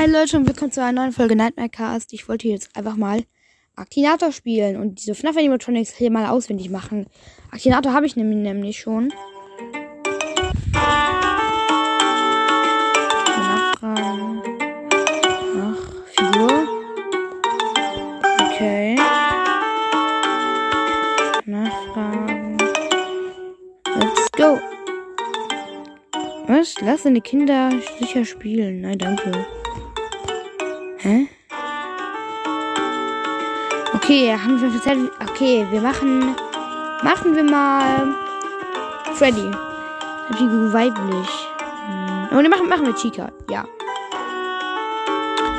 Hi Leute und willkommen zu einer neuen Folge Nightmare Cast. Ich wollte jetzt einfach mal Akinator spielen und diese FNAF Animatronics hier mal auswendig machen. Akinator habe ich nämlich, nämlich schon. Nachfragen. Nach. Okay. Nachfragen. Let's go. Was? Lass deine Kinder sicher spielen. Nein, danke. Hä? Okay, haben wir Zeit. Okay, wir machen. Machen wir mal. Freddy. Figur weiblich. Hm. Oh, ne, machen, machen wir Chica. Ja.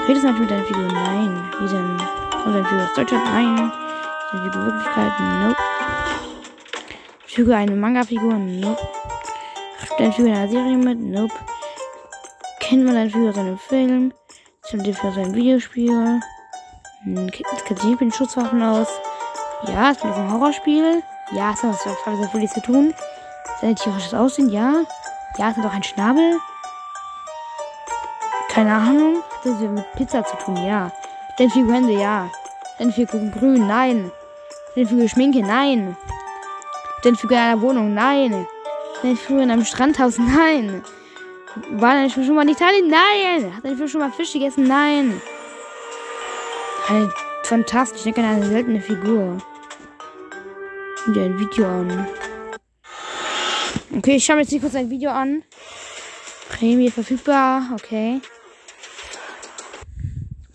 Redest du mit deiner Figur? Nein. Wie denn? Kommt deine Figur aus Deutschland? Nein. Deine Figur Wirklichkeit? Nope. Figur eine Manga-Figur? Nope. Deine Figur in einer Serie mit? Nope. Kennt man deine Figur aus einem Film? Stimmt dir für sein Videospiel? Hm, kennt sich mit Schusswaffen aus? Ja, ist das ein Horrorspiel? Ja, ist das was mit Police zu tun? Seine tierisches Aussehen? Ja. Ja, ist doch ein Schnabel? Keine Ahnung. Das hat mit Pizza zu tun? Ja. Deine Figur Hände? Ja. Deine Figur grün? Nein. Deine Figur Schminke? Nein. Deine Figur in einer Wohnung? Nein. Deine Figur in einem Strandhaus? Nein. War deine Figur schon mal in Italien? Nein. Hat deine Figur schon mal Fisch gegessen? Nein. Eine fantastisch, ich denke an eine seltene Figur. Dir ein Video an. Okay, ich schaue mir jetzt nicht kurz ein Video an. Prämie verfügbar, okay.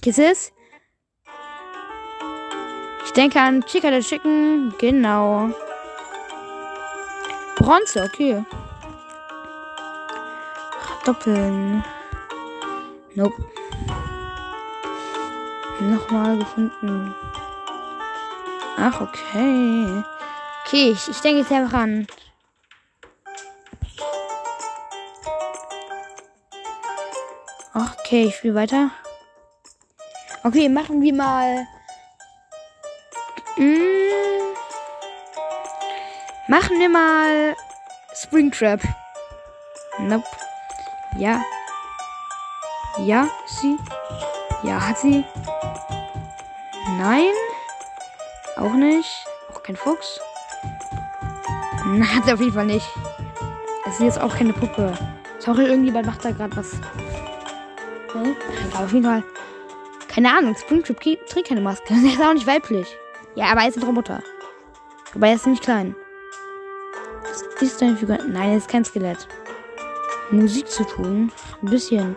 Geht's es? Ich denke an Chica the Chicken, genau. Bronze, okay. Doppeln. Nope. Nochmal gefunden. Ach, okay. Okay, ich, ich denke jetzt einfach an. Ach, okay, ich spiele weiter. Okay, machen wir mal. Mm, machen wir mal Springtrap. Nope. Ja. Ja, sie. Ja, hat sie. Nein. Auch nicht. Auch kein Fuchs. Na, hat sie auf jeden Fall nicht. Es ist jetzt auch keine Puppe. Sorry, irgendjemand macht da gerade was. Hm? Aber auf jeden Fall. Keine Ahnung, Springtrap trägt keine Maske. Er ist auch nicht weiblich. Ja, aber er ist ein Roboter. Aber er ist nicht klein. Was ist deine Figur? Nein, er ist kein Skelett. Musik zu tun? Ein bisschen.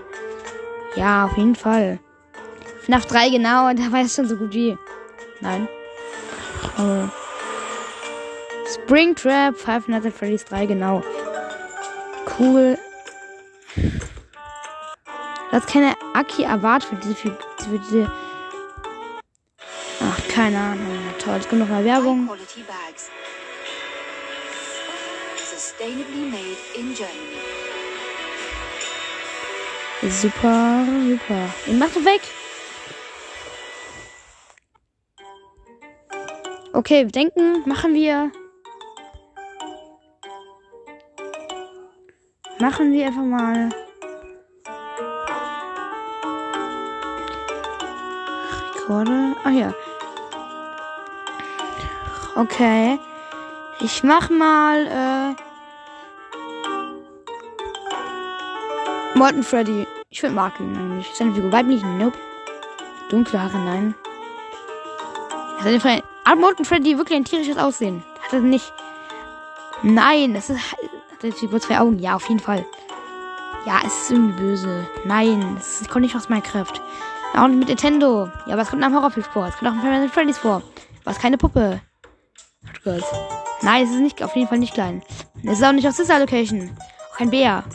Ja, auf jeden Fall. FNAF 3 genau, da war es schon so gut wie. Nein. Oh. Springtrap, Five Nights at Freddy's 3 genau. Cool. Das keine Aki Award für diese, für, für diese. Ach, keine Ahnung. Toll, es kommt noch mal Werbung. Sustainably made in Germany. Super, super. Und mach doch weg. Okay, denken, machen wir. Machen wir einfach mal. Rekorde. Ach ja. Okay. Ich mach mal, äh. Morton Freddy. Ich will Marken nämlich. Seine Figur weiblich? Nope. Dunkle Haare? Nein. Seine Fre Hat Morton Freddy wirklich ein tierisches Aussehen? Hat er nicht? Nein, das ist. Hat er Figur zwei Augen? Ja, auf jeden Fall. Ja, es ist irgendwie böse. Nein, das kommt nicht aus Minecraft. Auch nicht mit Nintendo. Ja, es kommt nach Horrorfilm vor. Es kommt auch in Final Freddy's vor. Was keine Puppe. Nein, es ist nicht, auf jeden Fall nicht klein. Es ist auch nicht aus Sister Location. Auch kein Bär.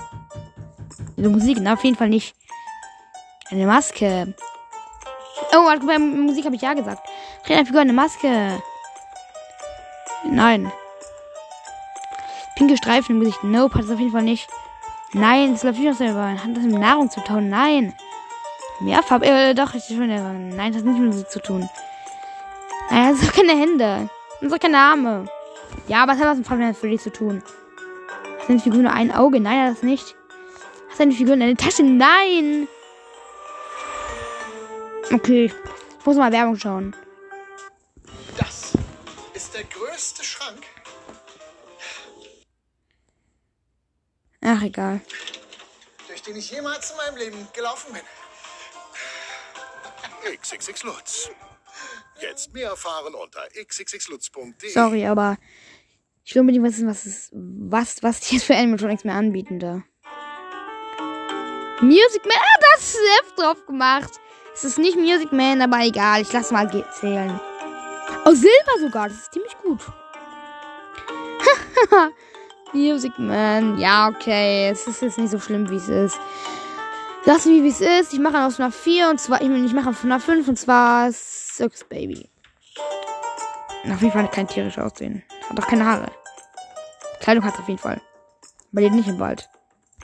Die Musik, na, auf jeden Fall nicht. Eine Maske. Oh, bei Musik habe ich ja gesagt. Trainerfigur, eine Maske. Nein. Pinke Streifen im Gesicht. Nope, hat es auf jeden Fall nicht. Nein, das läuft nicht aus selber. Hat das mit Nahrung zu tun? Nein. Mehrfarbe. Äh, doch, ich schon. Nein, das hat nicht mit Musik zu tun. Nein, das doch keine Hände. Ist doch keine Arme. Ja, aber es hat was mit Final Freddy zu tun. Hat die Figur nur ein Auge? Nein, das nicht. Seine Figur in eine Tasche? Nein! Okay, ich muss mal Werbung schauen. Das ist der größte Schrank. Ach, egal. durch den ich jemals in meinem Leben gelaufen bin. XXX Lutz. Jetzt mehr erfahren unter xxxlutz.de. Sorry, aber ich will unbedingt wissen, was ist, was, was die jetzt für Animatronics mehr anbieten da. Music Man, ah, das ist F drauf gemacht. Es ist nicht Music Man, aber egal, ich lass mal zählen. Oh, Silber sogar, das ist ziemlich gut. Music Man, ja, okay, es ist jetzt nicht so schlimm, wie es ist. Lass mich, wie es ist. Ich mache aus einer 4 und zwar, ich, ich mache von einer 5 und zwar Circus Baby. Auf jeden Fall kein tierisch aussehen. Hat auch keine Haare. Kleidung hat auf jeden Fall. Aber lebt nicht im Wald.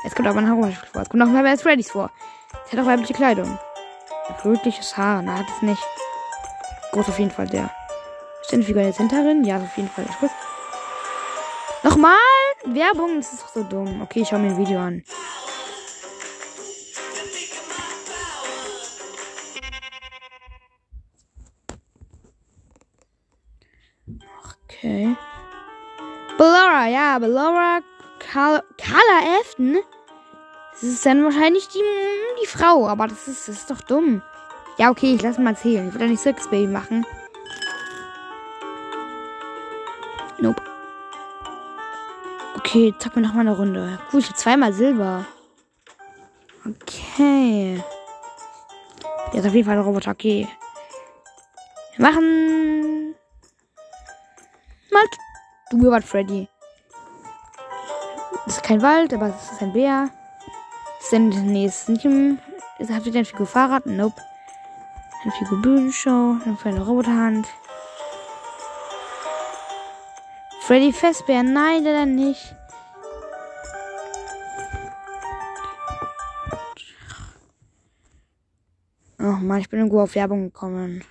Es kommt aber ein Horrorspiel vor. Es kommt auch mal bei Freddy's vor. Es hat auch weibliche Kleidung. Rötliches Haar. Na, hat es nicht. Groß auf jeden Fall der. Ist eine Figur jetzt hinterin? Ja, auf jeden Fall. Ist gut. Nochmal? Werbung? Das ist doch so dumm. Okay, ich schau mir ein Video an. Okay. Bellora, ja, Bellora Carla, Afton. Das ist dann wahrscheinlich die, die Frau, aber das ist, das ist doch dumm. Ja, okay, ich lass mal erzählen. Ich will ja nicht Circus Baby machen. Nope. Okay, zack mir noch mal eine Runde. Gut, ich hab zweimal Silber. Okay. Jetzt auf jeden Fall ein Roboter. Okay. Wir machen. Mal Weird Freddy. Das ist kein Wald, aber es ist ein Bär. Sind, nee, es ist nicht im. Ist, habt ihr eine Figur Fahrrad? Nope. Eine Figur Bühnenshow. Eine Roboterhand. Freddy Fazbear, nein, leider nicht. Oh Mann, ich bin irgendwo auf Werbung gekommen.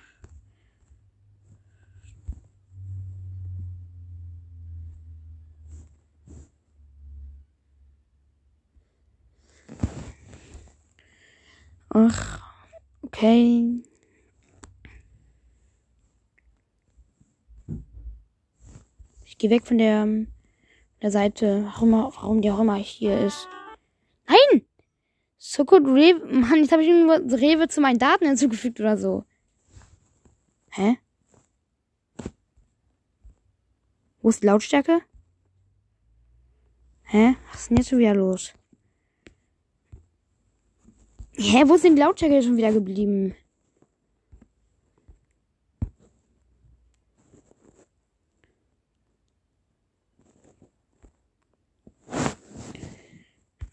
Okay. Ich gehe weg von der, der Seite, warum, warum die auch immer hier ist. Nein! So gut, Rewe. Mann, jetzt habe ich nur Rewe zu meinen Daten hinzugefügt oder so. Hä? Wo ist die Lautstärke? Hä? Was ist denn jetzt schon wieder los? Hä, wo ist denn die Lautstärke schon wieder geblieben?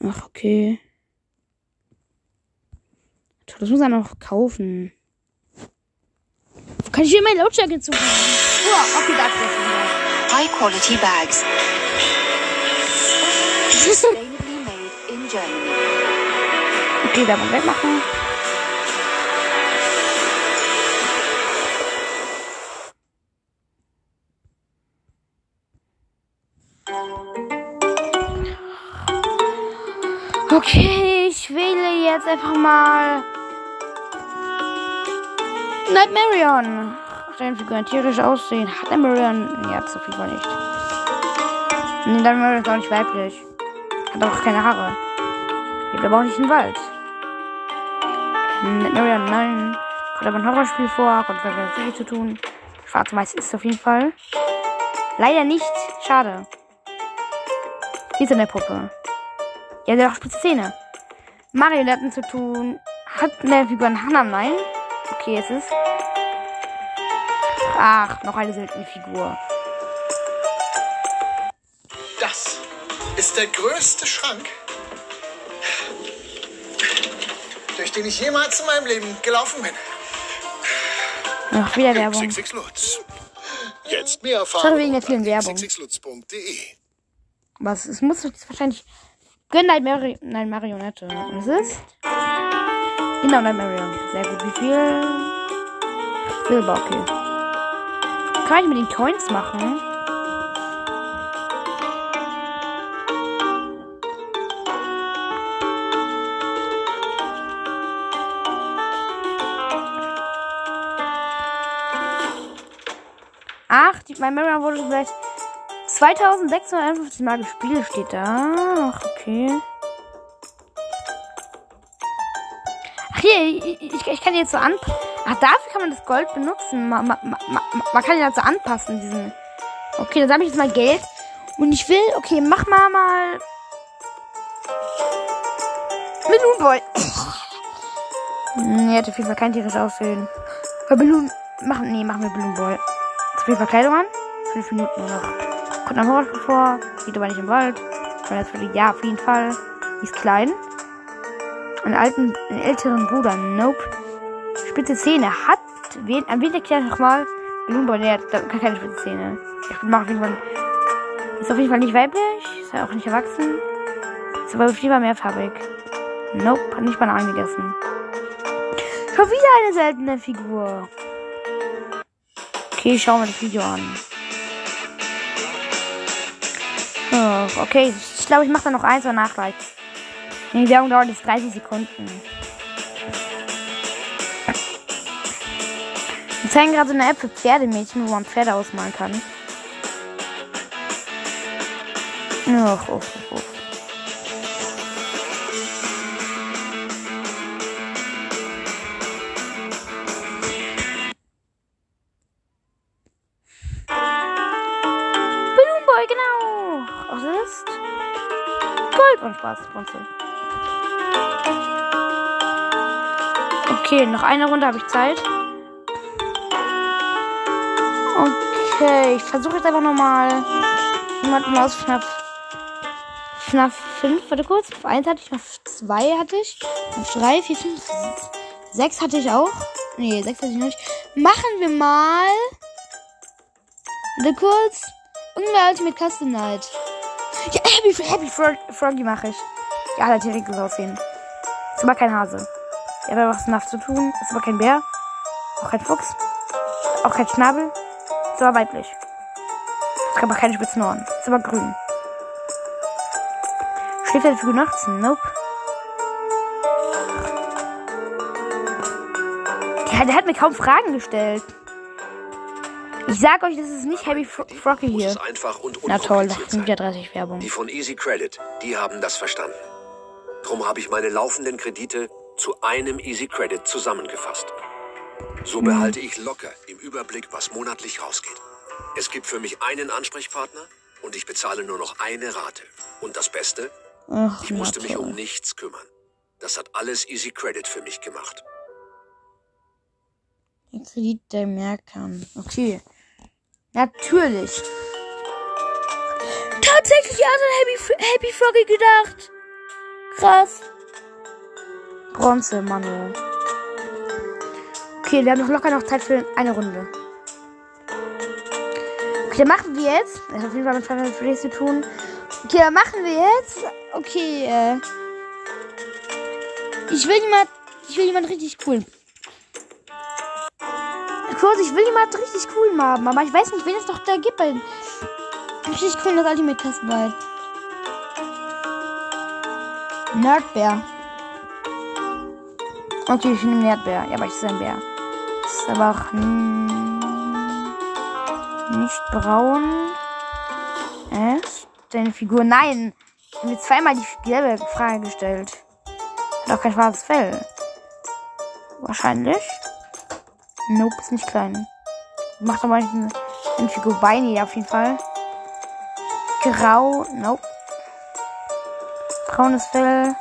Ach, okay. Das muss er noch kaufen. Wo kann ich hier meine Lautstärke hinzufügen? Oh, okay, da das wieder. High quality bags. Sustainably made in Germany. Da mal wegmachen. Okay, ich wähle jetzt einfach mal Nightmarion. Steinfiguren tierisch aussehen. Hat Nightmarion? Ja, auf jeden Fall nicht. Nee, Nightmarion ist auch nicht weiblich. Hat auch keine Haare. Lebt aber auch nicht im Wald. Nightmarion, nein. Kommt aber ein Horrorspiel vor. Kommt mit viel zu tun. Schwarz-Weiß ist es auf jeden Fall. Leider nicht. Schade. Wie ist der Puppe? Ja, der hat auch spitze Zähne. Marionetten zu tun. Hat eine Figur einen Hannah? Nein. Okay, es ist. Ach, noch eine seltene Figur. Das ist der größte Schrank, den ich jemals in meinem Leben gelaufen bin. Ach, wieder Werbung. XXX Lutz. Jetzt mehr Schade erfahren wegen der vielen Werbung. xxxlutz.de. Was? Es muss jetzt wahrscheinlich. Gönn Night Mari Nein, Marionette. Es ist. Genau, Night Marion. Sehr gut. Wie viel? Silber, okay. Kann ich mit den Coins machen? Mein Memory wurde vielleicht 2651 Mal gespielt, steht da. Ach, okay. Ach, hier, ich, ich, ich kann jetzt so anpassen. Ach, dafür kann man das Gold benutzen. Man, man, man, man kann den so anpassen, diesen. Okay, dann sammle ich jetzt mal Geld. Und ich will, okay, mach mal mal. Balloon Boy. nee, hat auf jeden Fall kein tierisch aussehen. Bei Balloon. Machen, nee, machen wir Balloon Boy. Zu viel Verkleidung an. Fünf Minuten noch. Kommt am Horst vor. Geht aber nicht im Wald. Ja, auf jeden Fall. Die ist klein. Einen alten, einen älteren Bruder. Nope. Spitze Zähne. Hat. Wen, an wen erklärt nochmal? Boy, der hat keine spitze Zähne. Ich mach auf jeden Fall. Ist auf jeden Fall nicht weiblich. Ist ja auch nicht erwachsen. Ist aber auf jeden Fall mehrfarbig. Nope, hat nicht Bananen gegessen. Schon wieder eine seltene Figur. Okay, schauen wir das Video an. Oh, okay, ich glaube, ich mache da noch eins oder nachgleich. Die Werbung dauert jetzt 30 Sekunden. Wir zeigen gerade so eine App für Pferdemädchen, wo man Pferde ausmalen kann. Ach, oh, oh, Spaßbronze. Okay, noch eine Runde habe ich Zeit. Okay, ich versuche jetzt einfach nochmal jemanden aus FNAF, FNAF 5, warte kurz, auf 1 hatte ich, auf 2 hatte ich, auf 3, 4, 5, 6 hatte ich auch. Nee, 6 hatte ich nicht. Machen wir mal, warte kurz, irgendeine Ultimate Custom Night. Ja, Happy, Happy Frog, Froggy mache ich. Ja, der direkt gut aussehen. Ist aber kein Hase. Der hat aber was FNAF zu tun. Ist aber kein Bär. Auch kein Fuchs. Auch kein Schnabel. Ist aber weiblich. Ist aber keine spitzen Ohren. Ist aber grün. Schläft er für nachts? Nope. Der hat mir kaum Fragen gestellt. Ich sag euch, das ist nicht Happy Fro Froggy hier. es einfach und Na toll, das sind ja 30 Werbung. Die von Easy Credit, die haben das verstanden. Drum habe ich meine laufenden Kredite zu einem Easy Credit zusammengefasst. So behalte ich locker im Überblick, was monatlich rausgeht. Es gibt für mich einen Ansprechpartner und ich bezahle nur noch eine Rate. Und das Beste, Ach, ich musste mich um nichts kümmern. Das hat alles Easy Credit für mich gemacht. Den Kredit der Merkern. Okay. Natürlich. Tatsächlich hat an Happy, Happy Froggy gedacht. Krass. Bronze, Manu. Okay, wir haben noch locker noch Zeit für eine Runde. Okay, dann machen wir jetzt. Das hat auf jeden Fall mit Final Fantasy zu tun. Okay, dann machen wir jetzt. Okay, äh. Ich will jemand. Ich will jemand richtig cool. Kurz, ich will jemand richtig cool haben, aber ich weiß nicht, wen es doch da gibt. Bei richtig cool das Ultimate Custom Night. Nerdbär. Okay, ich nehme Nerdbär. Ja, aber ich ist ein Bär. Ist aber auch nicht braun. Äh? Deine Figur. Nein! Ich habe mir zweimal dieselbe Frage gestellt. Hat auch kein schwarzes Fell. Wahrscheinlich. Nope, ist nicht klein. Macht aber eine, eine Figur Beine, auf jeden Fall. Grau, nope. Braunes Fell.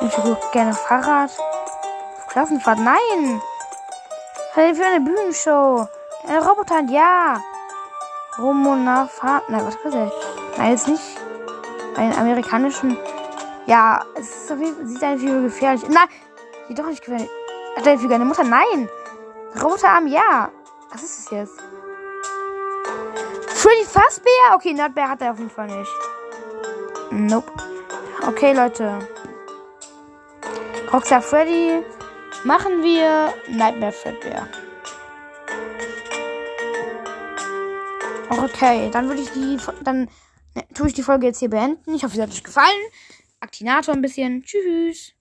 Eine Figur gerne Fahrrad. Klassenfahrt, nein! Hey, für eine Bühnenshow. Eine Roboter, ja. Romona Fahrt. Nein, was ist das? Nein, jetzt nicht. Einen amerikanischen. Ja, es ist auf jeden Fall, sieht eine Figur gefährlich. Nein, sieht doch nicht gefährlich. Hat deine Mutter? Nein. Roboterarm, ja. Was ist das jetzt? Freddy Fazbear? Okay, Nerdbear hat er auf jeden Fall nicht. Nope. Okay, Leute. Rockstar Freddy. Machen wir Nightmare Fredbear. Okay, dann würde ich die, dann ne, tue ich die Folge jetzt hier beenden. Ich hoffe, sie hat euch gefallen. Aktinator ein bisschen. Tschüss.